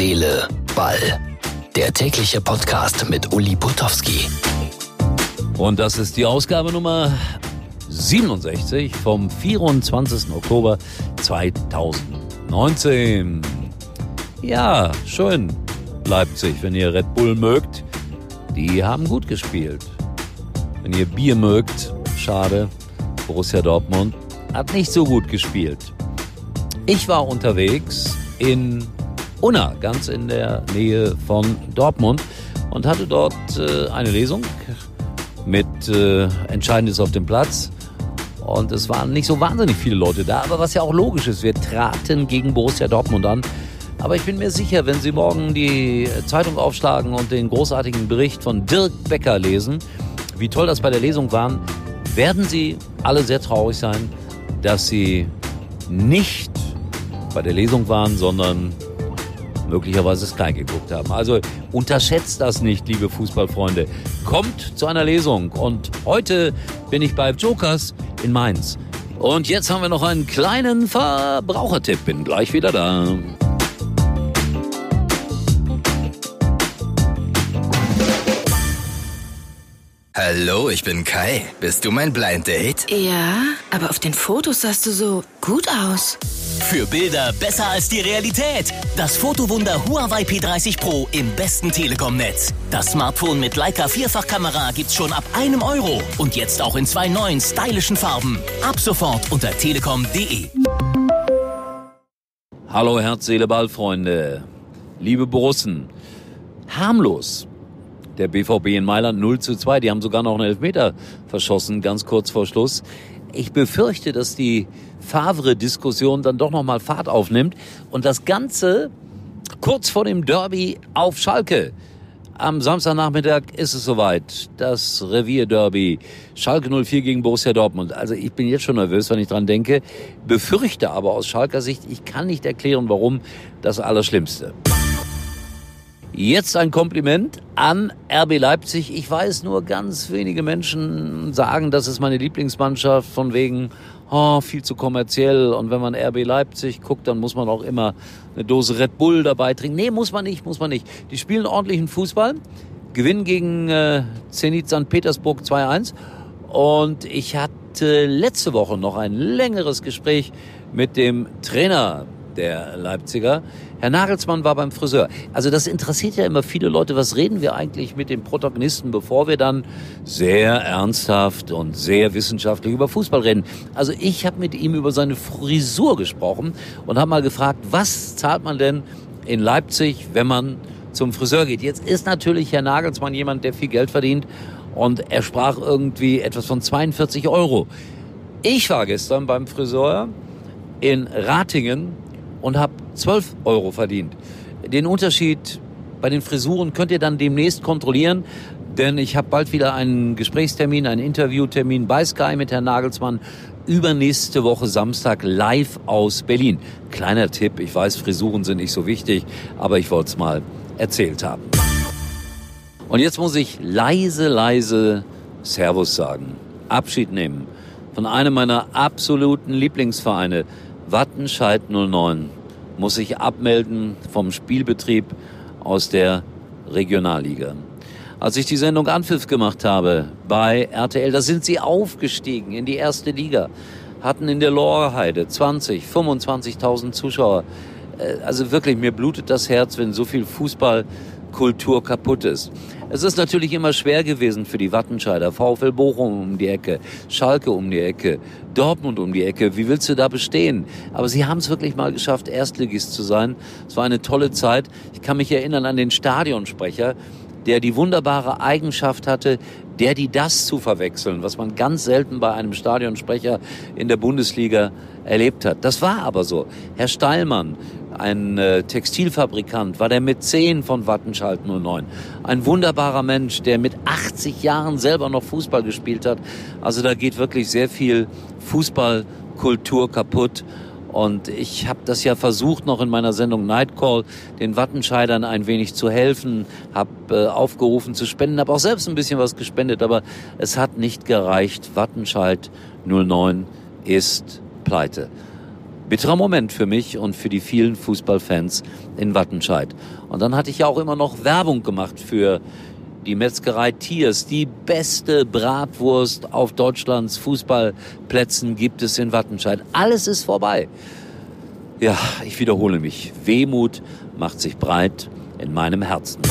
Seele, Ball. Der tägliche Podcast mit Uli Putowski. Und das ist die Ausgabe Nummer 67 vom 24. Oktober 2019. Ja, schön, Leipzig, wenn ihr Red Bull mögt. Die haben gut gespielt. Wenn ihr Bier mögt, schade. Borussia Dortmund hat nicht so gut gespielt. Ich war unterwegs in Unna, ganz in der Nähe von Dortmund und hatte dort äh, eine Lesung mit äh, Entscheidendes auf dem Platz. Und es waren nicht so wahnsinnig viele Leute da, aber was ja auch logisch ist, wir traten gegen Borussia Dortmund an. Aber ich bin mir sicher, wenn Sie morgen die Zeitung aufschlagen und den großartigen Bericht von Dirk Becker lesen, wie toll das bei der Lesung war, werden Sie alle sehr traurig sein, dass Sie nicht bei der Lesung waren, sondern möglicherweise Sky geguckt haben. Also unterschätzt das nicht, liebe Fußballfreunde. Kommt zu einer Lesung und heute bin ich bei Jokers in Mainz. Und jetzt haben wir noch einen kleinen Verbrauchertipp. Bin gleich wieder da. Hallo, ich bin Kai. Bist du mein Blind Date? Ja, aber auf den Fotos sahst du so gut aus. Für Bilder besser als die Realität. Das Fotowunder Huawei P30 Pro im besten Telekom-Netz. Das Smartphone mit Leica Vierfachkamera gibt's schon ab einem Euro. Und jetzt auch in zwei neuen stylischen Farben. Ab sofort unter telekom.de. Hallo Herz, Seele, Ball, Freunde. Liebe Borussen. Harmlos der BVB in Mailand 0 zu 2. Die haben sogar noch einen Elfmeter verschossen, ganz kurz vor Schluss. Ich befürchte, dass die Favre-Diskussion dann doch nochmal Fahrt aufnimmt und das Ganze kurz vor dem Derby auf Schalke. Am Samstagnachmittag ist es soweit. Das Revierderby. Schalke 04 gegen Borussia Dortmund. Also ich bin jetzt schon nervös, wenn ich dran denke. Befürchte aber aus Schalker Sicht, ich kann nicht erklären, warum das Allerschlimmste. Jetzt ein Kompliment an RB Leipzig. Ich weiß nur, ganz wenige Menschen sagen, das ist meine Lieblingsmannschaft von wegen, oh, viel zu kommerziell. Und wenn man RB Leipzig guckt, dann muss man auch immer eine Dose Red Bull dabei trinken. Nee, muss man nicht, muss man nicht. Die spielen ordentlichen Fußball, gewinnen gegen äh, Zenit St. Petersburg 2-1. Und ich hatte letzte Woche noch ein längeres Gespräch mit dem Trainer der Leipziger. Herr Nagelsmann war beim Friseur. Also das interessiert ja immer viele Leute. Was reden wir eigentlich mit den Protagonisten, bevor wir dann sehr ernsthaft und sehr wissenschaftlich über Fußball reden? Also ich habe mit ihm über seine Frisur gesprochen und habe mal gefragt, was zahlt man denn in Leipzig, wenn man zum Friseur geht? Jetzt ist natürlich Herr Nagelsmann jemand, der viel Geld verdient und er sprach irgendwie etwas von 42 Euro. Ich war gestern beim Friseur in Ratingen und habe 12 Euro verdient. Den Unterschied bei den Frisuren könnt ihr dann demnächst kontrollieren, denn ich habe bald wieder einen Gesprächstermin, einen Interviewtermin bei Sky mit Herrn Nagelsmann übernächste Woche Samstag live aus Berlin. Kleiner Tipp, ich weiß, Frisuren sind nicht so wichtig, aber ich wollte es mal erzählt haben. Und jetzt muss ich leise, leise Servus sagen, Abschied nehmen von einem meiner absoluten Lieblingsvereine, Wattenscheid 09 muss sich abmelden vom Spielbetrieb aus der Regionalliga. Als ich die Sendung Anpfiff gemacht habe bei RTL, da sind sie aufgestiegen in die erste Liga, hatten in der Lorheide 20, 25.000 Zuschauer. Äh, also wirklich, mir blutet das Herz, wenn so viel Fußballkultur kaputt ist. Es ist natürlich immer schwer gewesen für die Wattenscheider. VfL Bochum um die Ecke, Schalke um die Ecke, Dortmund um die Ecke. Wie willst du da bestehen? Aber sie haben es wirklich mal geschafft, Erstligist zu sein. Es war eine tolle Zeit. Ich kann mich erinnern an den Stadionsprecher, der die wunderbare Eigenschaft hatte, der die das zu verwechseln, was man ganz selten bei einem Stadionsprecher in der Bundesliga erlebt hat. Das war aber so. Herr Steilmann, ein äh, Textilfabrikant, war der Mäzen von Wattenscheid 09. Ein wunderbarer Mensch, der mit 80 Jahren selber noch Fußball gespielt hat. Also da geht wirklich sehr viel Fußballkultur kaputt. Und ich habe das ja versucht noch in meiner Sendung Nightcall den Wattenscheidern ein wenig zu helfen, habe äh, aufgerufen zu spenden, habe auch selbst ein bisschen was gespendet, aber es hat nicht gereicht. Wattenscheid 09 ist pleite. Bitterer Moment für mich und für die vielen Fußballfans in Wattenscheid. Und dann hatte ich ja auch immer noch Werbung gemacht für die Metzgerei Tiers. Die beste Bratwurst auf Deutschlands Fußballplätzen gibt es in Wattenscheid. Alles ist vorbei. Ja, ich wiederhole mich. Wehmut macht sich breit in meinem Herzen.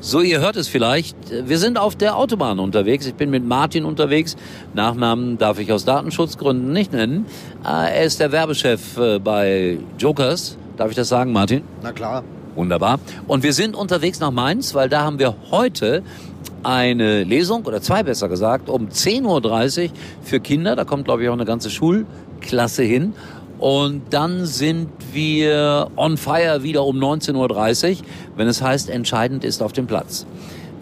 So, ihr hört es vielleicht. Wir sind auf der Autobahn unterwegs. Ich bin mit Martin unterwegs. Nachnamen darf ich aus Datenschutzgründen nicht nennen. Äh, er ist der Werbechef äh, bei Jokers. Darf ich das sagen, Martin? Na klar. Wunderbar. Und wir sind unterwegs nach Mainz, weil da haben wir heute eine Lesung, oder zwei besser gesagt, um 10.30 Uhr für Kinder. Da kommt, glaube ich, auch eine ganze Schulklasse hin. Und dann sind wir on fire wieder um 19.30 Uhr, wenn es heißt, entscheidend ist auf dem Platz.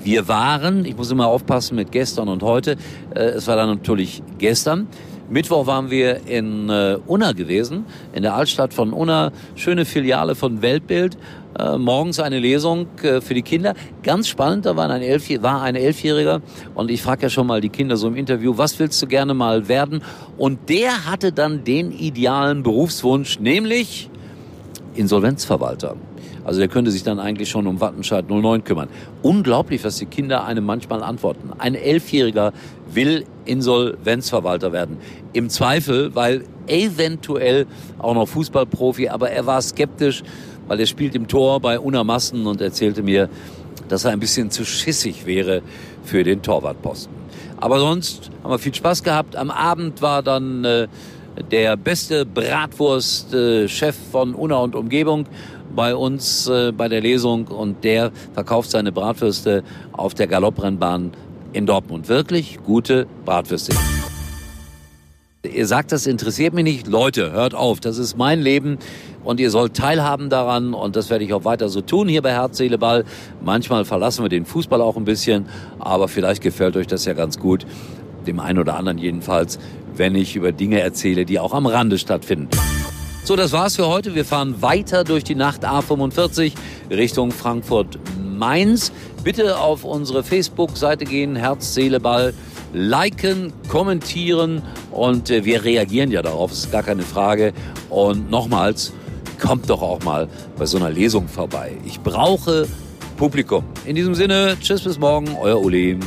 Wir waren, ich muss immer aufpassen mit gestern und heute, äh, es war dann natürlich gestern, Mittwoch waren wir in äh, Unna gewesen, in der Altstadt von Unna, schöne Filiale von Weltbild. Äh, morgens eine Lesung äh, für die Kinder. Ganz spannend, da war ein, Elf war ein Elfjähriger und ich frage ja schon mal die Kinder so im Interview, was willst du gerne mal werden? Und der hatte dann den idealen Berufswunsch, nämlich Insolvenzverwalter. Also der könnte sich dann eigentlich schon um Wattenscheid 09 kümmern. Unglaublich, was die Kinder einem manchmal antworten. Ein Elfjähriger will Insolvenzverwalter werden. Im Zweifel, weil eventuell auch noch Fußballprofi, aber er war skeptisch, weil er spielt im Tor bei Unamassen und erzählte mir, dass er ein bisschen zu schissig wäre für den Torwartposten. Aber sonst haben wir viel Spaß gehabt. Am Abend war dann äh, der beste Bratwurst-Chef äh, von Unna und Umgebung bei uns äh, bei der Lesung und der verkauft seine Bratwürste auf der Galopprennbahn in Dortmund. Wirklich gute Bratwürste. Ihr sagt, das interessiert mich nicht. Leute, hört auf, das ist mein Leben und ihr sollt teilhaben daran und das werde ich auch weiter so tun hier bei Herz, Seele, Ball. Manchmal verlassen wir den Fußball auch ein bisschen, aber vielleicht gefällt euch das ja ganz gut, dem einen oder anderen jedenfalls, wenn ich über Dinge erzähle, die auch am Rande stattfinden. So, das war's für heute. Wir fahren weiter durch die Nacht A45 Richtung Frankfurt-Mainz. Bitte auf unsere Facebook-Seite gehen, Herz, Seele, Ball. Liken, kommentieren und äh, wir reagieren ja darauf, ist gar keine Frage. Und nochmals, kommt doch auch mal bei so einer Lesung vorbei. Ich brauche Publikum. In diesem Sinne, tschüss bis morgen, euer Uli.